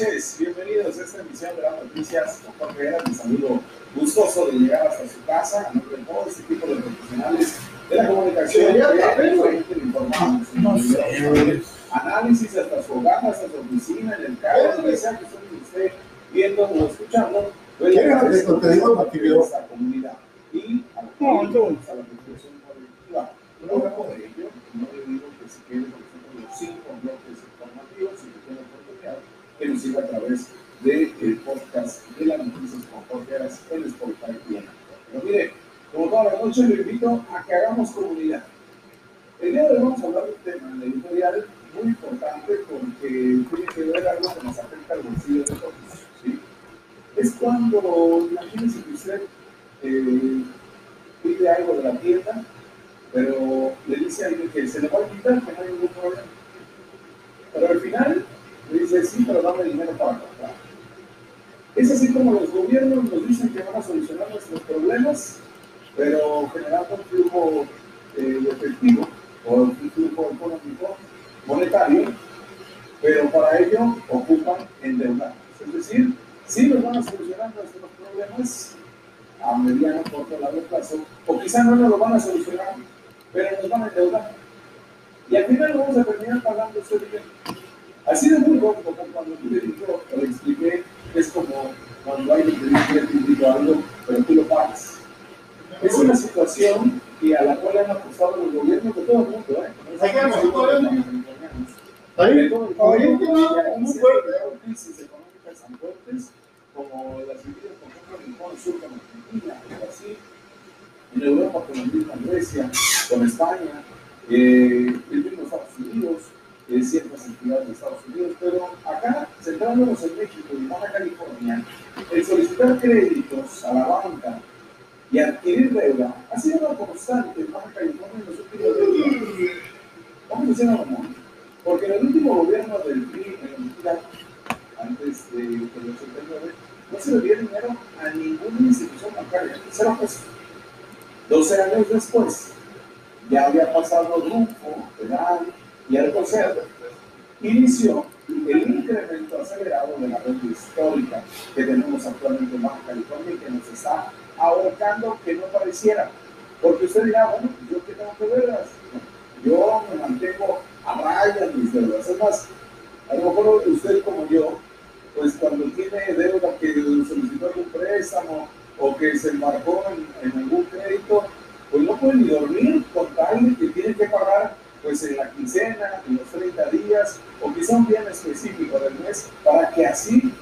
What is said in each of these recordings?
noches, bienvenidos a esta emisión de las noticias. Con Jorge Vera, mi saludo gustoso de llegar hasta su casa, a nombre de todo este tipo de profesionales de la comunicación, que informamos, análisis hasta su hogar, hasta su oficina, en el carro, donde sea que usted viendo o escuchando, pues le contenido para esta comunidad y a la reflexión colectiva. Luego de ello, no le digo que se quede por ejemplo los cinco bloques informativos y que tiene oportunidad que nos siga a través del podcast de las noticias con Jorge Aras en Spotify y en Pero mire, como toda la noche, le invito a que hagamos comunidad. El día de hoy vamos a hablar de un tema el editorial muy importante porque tiene que ver algo que nos afecta al bolsillo de todos. ¿sí? Es cuando, imagínense que usted eh, pide algo de la tienda, pero le dice a alguien que se le va a quitar, que no hay ningún problema. Pero al final le dice, sí, pero dame dinero para comprar. Es así como los gobiernos nos dicen que van a solucionar nuestros problemas, pero generando un flujo eh, efectivo o un flujo económico monetario, pero para ello ocupan endeudarnos. Es decir, sí nos van a solucionar nuestros problemas a mediano, corto, largo plazo, o quizás no nos lo van a solucionar, pero nos van a endeudar. Y al final vamos a terminar pagando ese dinero. Así de muy como cuando tú le digo, le expliqué, es como cuando alguien te dice, te algo, pero tú lo pagas. Es una situación que a la cual han apostado los gobiernos de todo el mundo. ¿eh? muy fuerte. crisis económicas tan fuertes como las vividas, por ejemplo, en el Cono Sur con Argentina, Brasil, en Europa con la misma Grecia, con España, eh, el mismo Estados Unidos, eh, ciertas entidades de Estados Unidos, pero acá, centrándonos en México y Baja California, el solicitar créditos a la banca y adquirir deuda ha sido una constante en Baja California en los últimos años. Vamos a decir porque en el último gobierno del PRI, en el antes de, de los 79, no se le dio dinero a ninguna institución bancaria, cero pesos. 12 años después, ya había pasado Grupo, Federal y Alcocer, inició el incremento acelerado de la red histórica que tenemos actualmente en Baja California y que nos está ahorcando que no pareciera. Porque usted dirá, bueno, pues yo qué tengo que ver, yo me mantengo a raya mis deudas. Es más, a lo mejor usted como yo, pues cuando tiene deuda que solicitó algún préstamo o que se embarcó en, en algún crédito, pues no puede ni dormir con tal que tiene que pagar pues en la quincena, en los 30 días, o quizá un día específico del mes, para que así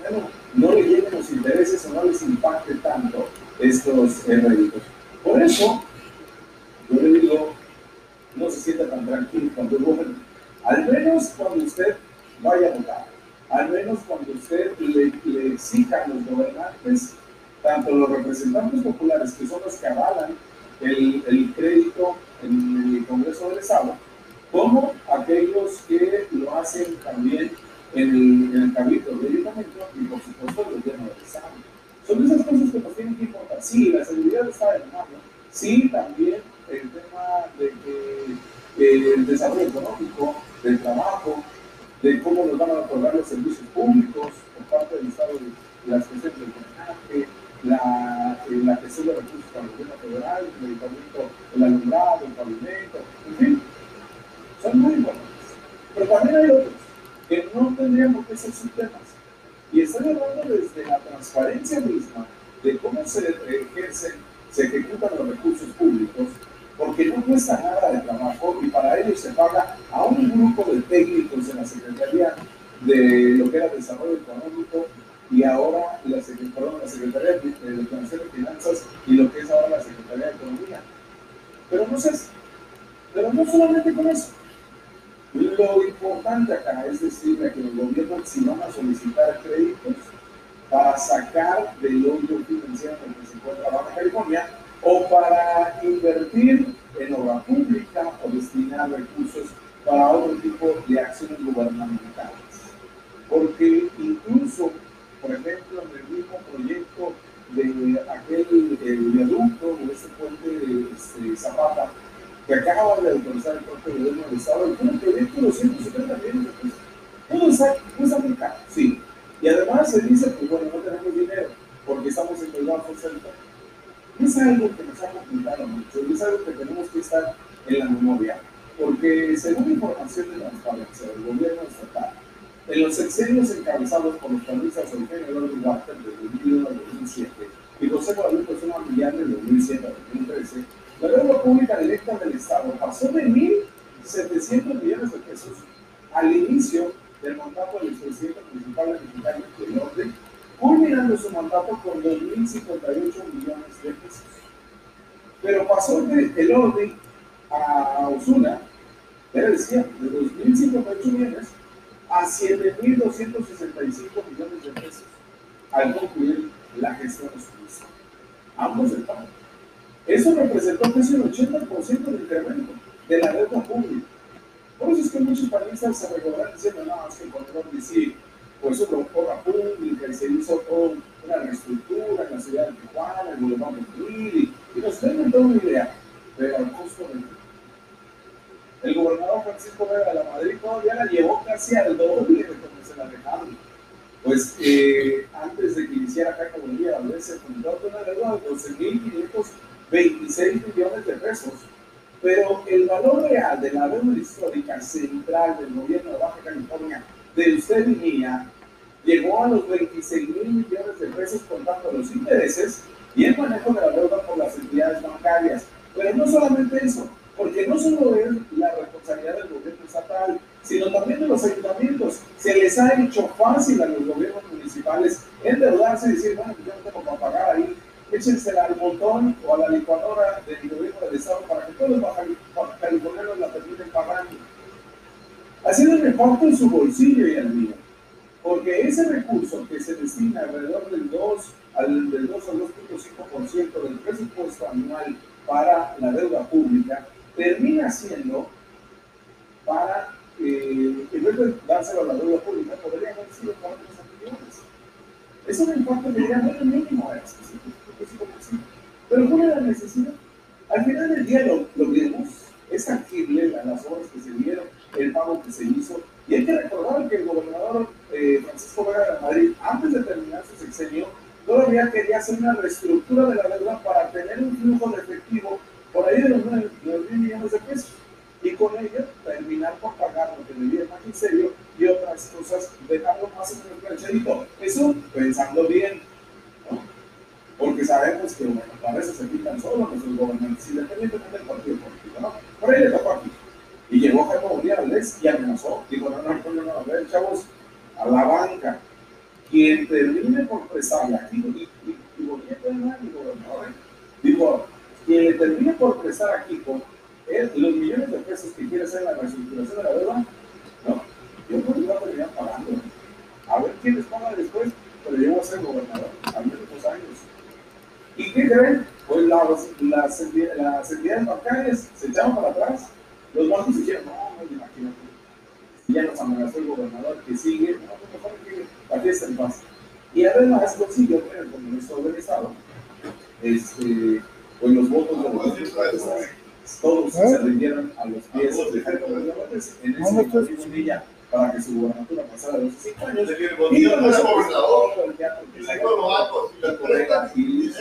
bueno, no le lleguen los intereses o no les impacte tanto estos réditos. Por eso, yo le digo, no se sienta tan tranquilo cuando bueno, al menos cuando usted vaya a votar, al menos cuando usted le, le exija a los gobernantes, tanto los representantes populares, que son los que avalan el, el crédito en el Congreso del Estado, como aquellos que lo hacen también en el, en el Ayuntamiento y por supuesto el gobierno del Estado. Son esas cosas que nos tienen que importar. Sí, la seguridad está en mano. Sí, también el tema de que el desarrollo económico, del trabajo, de cómo nos van a otorgar los servicios públicos por parte del Estado de las cuestiones del drenaje, la, eh, la gestión de recursos para el gobierno federal, el medicamento, el alumbrado, el pavimento, en fin, son muy importantes. Pero también hay otros que no tendríamos que ser temas. Y estoy hablando desde la transparencia misma de cómo se ejercen, se ejecutan los recursos públicos, porque no cuesta nada de trabajo y para ello se paga a un grupo de técnicos en la Secretaría de lo que era Desarrollo Económico y ahora la, perdón, la Secretaría de, de, de Finanzas y lo que es ahora la Secretaría de Economía. Pero no, sé, pero no solamente con eso. Lo importante acá es decirle que los gobiernos si van a solicitar créditos para sacar del hoyo financiero en el que se encuentra Baja California o para invertir en obra pública o destinar recursos para otro tipo de acciones gubernamentales. Porque incluso por ejemplo, en el mismo proyecto de aquel viaducto de ese puente este, Zapata, que acaba de autorizar el propio gobierno del Estado, el un proyecto de 270 millones de pesos. Todo está justamente histórica, sí. Y además se dice, que bueno, no tenemos dinero porque estamos endeudados centro. Es algo que nos ha complicado mucho y es algo que tenemos que estar en la memoria, porque según información de transparencia del gobierno estatal, en los sexenios encabezados por los panistas Eugenio Eduardo Walter de 2001 a 2007 y José Guadalupe Zuma Millán de 2007 a 2013, la deuda pública directa del Estado pasó de 1.700 millones de pesos al inicio del mandato del expresidente municipal mexicano del norte, culminando su mandato con 2.058 millones de pesos. Pero pasó de el orden a Osuna, ya decía, de 2.058 millones a 7.265 millones de pesos al concluir la gestión de su. Ambos pago. Eso representó casi el 80% del incremento de la deuda pública. Por eso es que muchos panistas se recordarán diciendo, no, es que el gobernador decir, pues eso y se hizo toda una reestructura en la ciudad de Tijuana, en Boulevard de y nos venden toda una idea, pero al costo de el gobernador Francisco Vega de la Madrid todavía la llevó casi al doble de como se la dejaron. Pues eh, antes de que iniciara acá Bolivia, a veces se fundó una deuda de 12.526 millones de pesos. Pero el valor real de la deuda histórica central del gobierno de Baja California, de usted y mía, llegó a los 26 mil millones de pesos contando los intereses y el manejo de la deuda por las entidades bancarias. Pero no solamente eso, porque no solo es la responsabilidad del gobierno estatal, sino también de los ayuntamientos. Se les ha hecho fácil a los gobiernos municipales endeudarse y decir, bueno, yo no tengo para pagar ahí, échensela al botón o a la licuadora del gobierno del Estado para que todos los californianos la terminen pagando. Haciendo un impacto en su bolsillo y al mío. Porque ese recurso que se destina alrededor del 2 al, del 2 al 2.5% del presupuesto anual para la deuda pública, termina siendo para, eh, en vez de dárselo a la deuda pública, podría haber sido para los millones. Eso no importa, diría, no es mínimo pero ¿cuál es la necesidad? Al final del día lo, lo vimos, es tangible las obras que se dieron, el pago que se hizo, y hay que recordar que el gobernador eh, Francisco Vega de Madrid, antes de terminar su sexenio, todavía quería hacer una reestructura de la deuda para tener un flujo de efectivo por ahí de los 9 mil millones de pesos. Y con ello terminar por pagar lo que debía el magisterio y otras cosas, dejando más en el plancherito. Eso pensando bien, ¿no? Porque sabemos que, bueno, a veces se quitan solo nuestros gobernantes, independientemente del partido político, ¿no? Por ahí le tocó aquí. Y llegó Jaime Bolívar y amenazó. Dijo, no, no, no, no, a ver, chavos, a la banca. Quien termine por prestarle aquí, y, y, y Bolívar no es mi gobernador, ¿eh? dijo, quien le termine por prestar aquí con los millones de pesos que quiere hacer la reestructuración de la deuda, no, yo no iba a terminar pagando. A ver quién les paga después, pero yo voy a ser gobernador al menos dos años. ¿Y qué creen? Pues las, las, las entidades bancarias se echaron para atrás. Los bancos dijeron, no, no, imagínate. Ya nos amenazó el gobernador que sigue, no, mejor que la fiesta en paz. Y además consiguió que el Congreso del Estado este, con los votos de los diputados, todos se rindieron a los pies de Jaime López en ese momento para que su gubernatura pasara de los cinco años. Y no soy gobernador, y la y de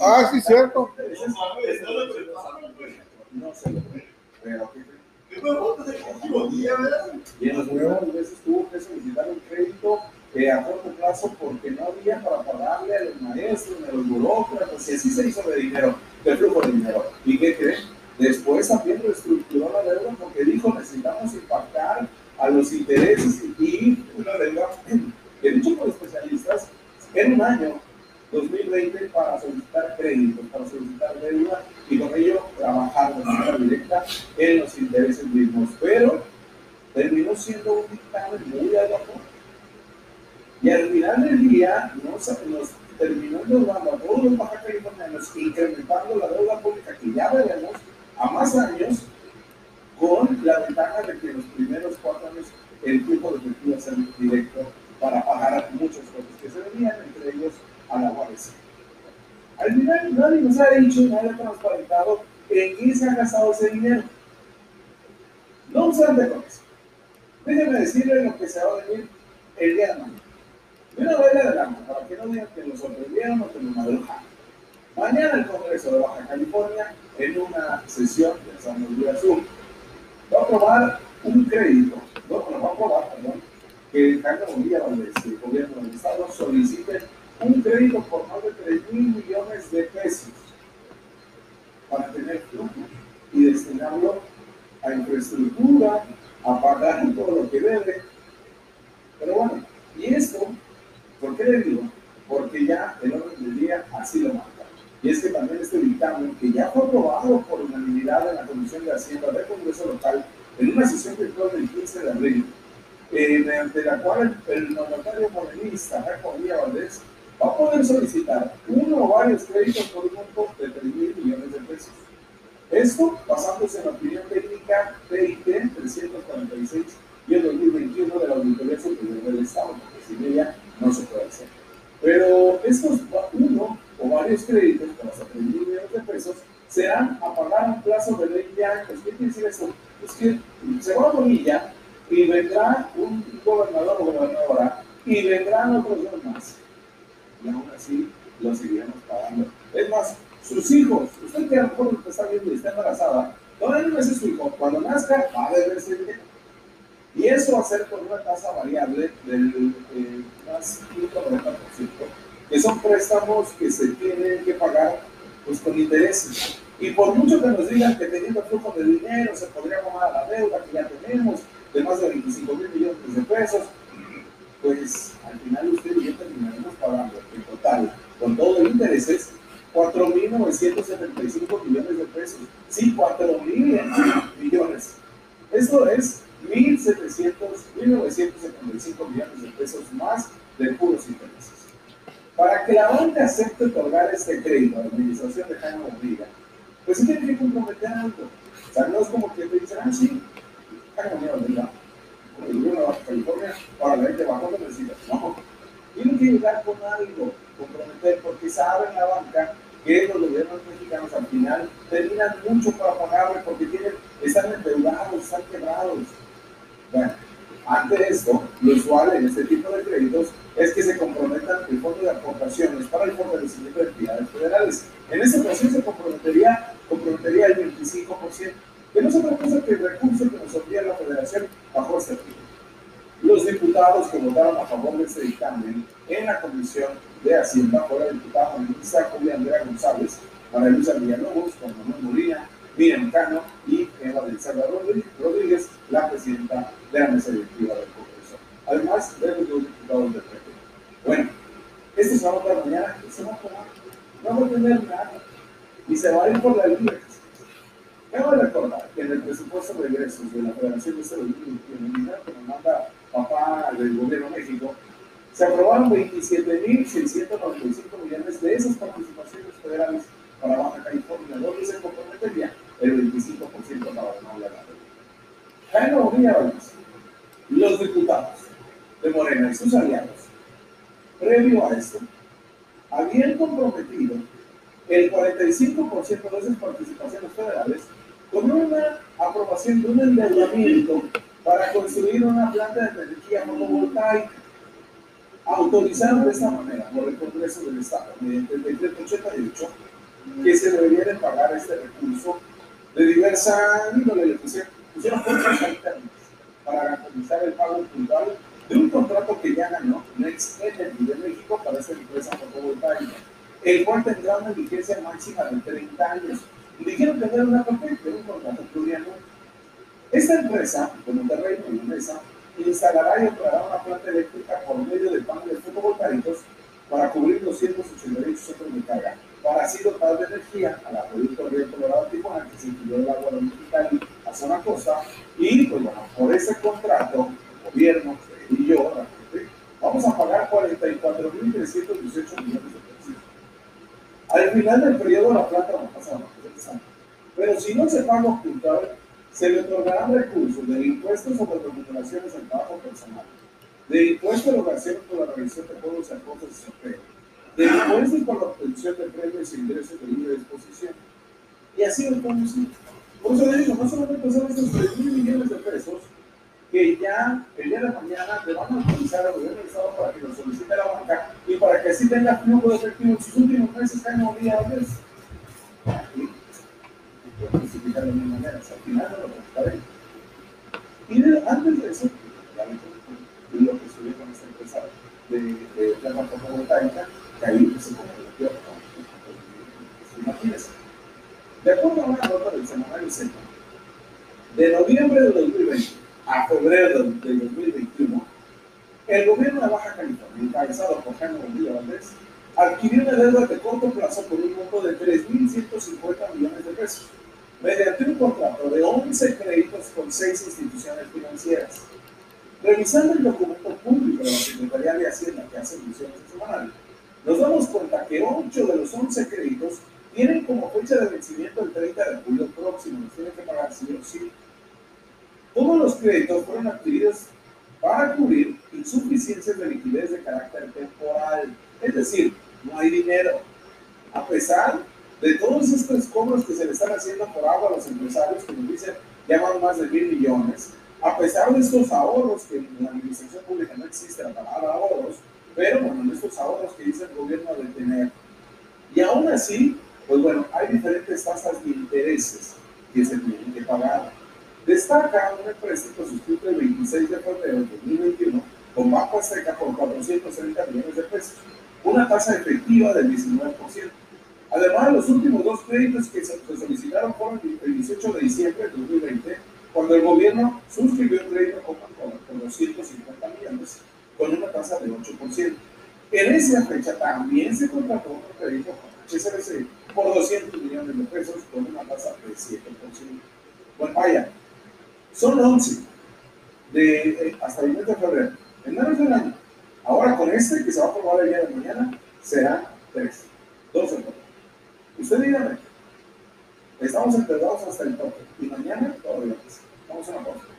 Ah, sí, cierto. No se lo pero y en las primeras veces tuvo que solicitar un crédito eh, a corto plazo porque no había para pagarle a los maestros, a los burócratas, y así se hizo de dinero, de flujo de dinero. ¿Y qué creen? Después también reestructuró la deuda porque dijo necesitamos impactar a los intereses y una deuda que dicho por especialistas en un año 2020 para solicitar créditos, para solicitar deuda y con ello trabajar de manera directa en los intereses mismos. Pero terminó siendo un dictamen muy adecuado y al final del día nos, nos terminó endeudando a todos los baja californianos, incrementando la deuda pública que ya veremos a más años, con la ventaja de que los primeros cuatro años el flujo de efectivo sea directo para pagar muchos costos que se venían, entre ellos a la UABC. Al final nadie nos ha dicho, nadie ha transparentado en qué se ha gastado ese dinero. No se ande con eso. Déjenme decirle lo que se va a venir el día de mañana. De una vez de la para que no digan que nos sorprendieron o que nos madrugaron. Mañana el Congreso de Baja California, en una sesión de San Luis Sur, va a aprobar un crédito, no, a aprobar, perdón, que Jaime Bonilla Valdés, el gobierno del Estado, solicite un crédito por más de 3 mil millones de pesos para tener flujo y destinarlo a infraestructura, a pagar todo lo que debe. Pero bueno, y esto, ¿por qué le digo? Porque ya el orden del día así lo marca. Y es que también este dictamen, que ya fue aprobado por unanimidad en la Comisión de Hacienda del Congreso Local, en una sesión virtual del 15 de abril, eh, mediante la cual el, el mandatario morenista, Jacob Valdés, va a poder solicitar uno o varios créditos por un monto de 3 mil millones de pesos. Esto basándose en la opinión técnica PIT 346 y el 2021 de la Auditoría Superior del Estado, porque sin ella no se puede hacer. Pero estos uno o varios créditos por hasta 3 mil millones de pesos serán a pagar un plazo de 20 años. ¿Qué quiere decir eso? Es que se va a Bonilla y vendrá un gobernador o gobernadora y vendrán otros dos más y aún así lo seguiremos pagando. Es más, sus hijos, usted que a lo está viendo y está embarazada, no es su hijo, cuando nazca va a deber ser dinero. Y eso va a ser con una tasa variable del eh, más 190%, que son préstamos que se tienen que pagar pues, con intereses. Y por mucho que nos digan que teniendo flujo de dinero se podría tomar la deuda que ya tenemos de más de 25 mil millones de pesos, pues al final usted y yo terminaremos pagando en total, con todo el intereses, 4.975 millones de pesos. Sí, 4.000 millones. Esto es 1.700, 1.975 millones de pesos más de puros intereses. Para que la banca acepte otorgar este crédito a la administración de Jaime Bonilla, pues sí tiene que comprometer algo. O sea, no es como que te dicen, ah, sí, Jaime Bonilla, el gobierno de Baja California, para la gente bajó necesita. No, tienen que llegar con algo, comprometer, porque saben la banca que los gobiernos mexicanos al final terminan mucho para pagarle porque tienen, están endeudados, están quebrados. Bueno, ante esto, lo usual en este tipo de créditos es que se comprometan el fondo de aportaciones para el fortalecimiento de entidades federales. En esta ocasión se comprometería, comprometería el 25%, que no es otra cosa que el recurso que nos envía la federación bajo este tipo. Los diputados que votaron a favor de este dictamen en la Comisión de Hacienda fueron el diputado Melissa Julia Andrea González, María Luisa Villalobos, Juan Manuel Molina, Miriam Cano y Eva del Salvador Rodríguez, la presidenta de la mesa directiva del Congreso. Además de los dos diputados del PP. Bueno, este se va a mañana y se va a tomar. No va a tener nada. Y se va a ir por la libre. Cabe recordar que en el presupuesto de ingresos de la Federación de Salud que nos manda papá del Gobierno de México, se aprobaron 27.695 millones de esas participaciones federales para Baja California, donde se comprometería el 25% para la. Jaime Bonilla los diputados de Morena y sus aliados, previo a esto, habían comprometido el 45% de esas participaciones de un endeudamiento para construir una planta de energía fotovoltaica. Autorizaron de esta manera por el Congreso del Estado, mediante el decreto 88, que se debería pagar este recurso de diversa índole. Le pusieron, pusieron para garantizar el pago puntual de un contrato que ya ganó Next Energy de México para esta empresa fotovoltaica, el cual tendrá una vigencia máxima de 30 años. Dijeron tener una patente, un contrato plurianual. Esta empresa, de Monterrey, mesa, instalará y operará una planta eléctrica por medio de paneles fotovoltaicos para cubrir 288 centros de carga, para así dotar de energía a la Producto Río Colorado Tijuana, que se incluyó el agua de a zona costa, y pues bueno, por ese contrato, el gobierno y yo, vamos a pagar 44.318 millones de pesos. Al final del periodo la planta va a pasar, pero si no se paga ocultar se le otorgarán recursos de impuestos sobre remuneraciones al trabajo personal, de impuestos de obligación por la revisión de juegos y cosas de desempleo, de impuestos por la obtención de premios e ingresos de libre disposición. Y así lo ir. Por eso le digo, no solamente son esos 3 mil millones de pesos que ya el día de mañana le van a utilizar al gobierno del Estado para que lo solicite la banca y para que así tenga flujo de efectivo en sus últimos meses han movido a veces. Justificar de mil maneras, al final no lo trataré. Y de, antes de eso, me lo que estudié con esta empresa de, de fotovoltaica, que ahí se comprometió Imagínense. De acuerdo a una nota del semanario Z, de noviembre de 2020 a febrero de 2021, el gobierno de Baja California, encabezado por Jaime Bonilla Valdés, adquirió una deuda de corto plazo por un monto de 3.150 millones de pesos, mediante un contrato de 11 créditos con 6 instituciones financieras. Revisando el documento público de la Secretaría de Hacienda que hace emisiones semanales, nos damos cuenta que 8 de los 11 créditos tienen como fecha de vencimiento el 30 de julio próximo, los tienen que pagar sí o sí. Todos los créditos fueron adquiridos para cubrir insuficiencias de liquidez de carácter temporal, es decir, no hay dinero. A pesar de todos estos cobros que se le están haciendo por agua a los empresarios, que nos dicen llaman más de mil millones, a pesar de estos ahorros que en la administración pública no existe la palabra ahorros, pero bueno, estos ahorros que dice el gobierno de tener. Y aún así, pues bueno, hay diferentes tasas de intereses que se tienen que pagar. Destaca un empréstito suscrito el 26 de febrero de 2021 con Banco Azteca por 430 millones de pesos, una tasa efectiva del 19%. Además, los últimos dos créditos que se solicitaron fueron el 18 de diciembre de 2020, cuando el gobierno suscribió un crédito con por 250 millones con una tasa de 8%. En esa fecha también se contrató un crédito con HSBC por 200 millones de pesos con una tasa de 7%. Bueno, vaya, son 11 de, eh, hasta el mes de febrero, en menos de un año. Ahora con este que se va a aprobar el día de mañana, serán 3, 12 total. Usted dígame, estamos enterrados hasta el tope y mañana todavía más. Vamos a una cosa.